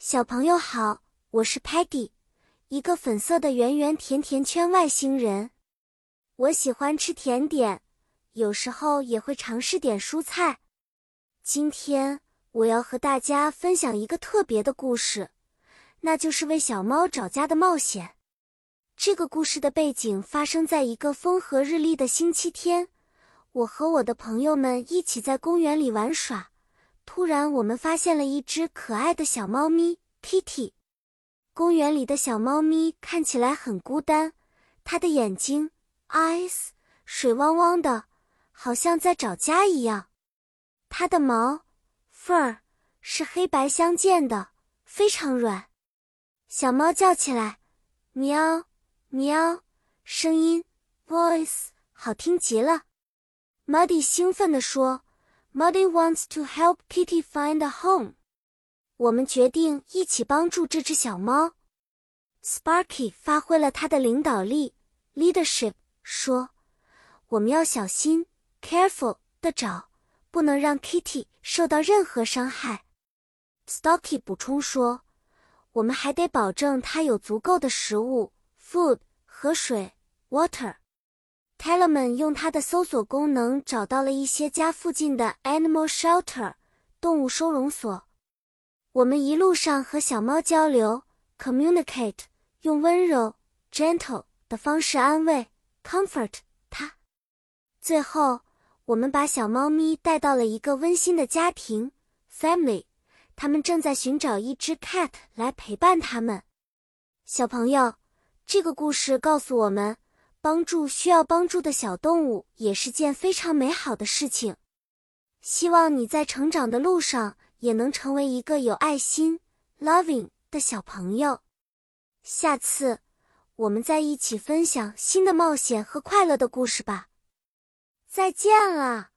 小朋友好，我是 Peggy，一个粉色的圆圆甜甜圈外星人。我喜欢吃甜点，有时候也会尝试点蔬菜。今天我要和大家分享一个特别的故事，那就是为小猫找家的冒险。这个故事的背景发生在一个风和日丽的星期天，我和我的朋友们一起在公园里玩耍。突然，我们发现了一只可爱的小猫咪 Kitty。公园里的小猫咪看起来很孤单，它的眼睛 eyes 水汪汪的，好像在找家一样。它的毛 fur 是黑白相间的，非常软。小猫叫起来，喵喵，声音 voice 好听极了。Muddy 兴奋地说。Muddy wants to help Kitty find a home。我们决定一起帮助这只小猫。Sparky 发挥了他的领导力 （leadership），说：“我们要小心 （careful） 的找，不能让 Kitty 受到任何伤害。” Stocky 补充说：“我们还得保证它有足够的食物 （food） 和水 （water）。” Tellerman 用他的搜索功能找到了一些家附近的 animal shelter 动物收容所。我们一路上和小猫交流 communicate，用温柔 gentle 的方式安慰 comfort 它。最后，我们把小猫咪带到了一个温馨的家庭 family，他们正在寻找一只 cat 来陪伴他们。小朋友，这个故事告诉我们。帮助需要帮助的小动物也是件非常美好的事情。希望你在成长的路上也能成为一个有爱心、loving 的小朋友。下次我们再一起分享新的冒险和快乐的故事吧。再见了。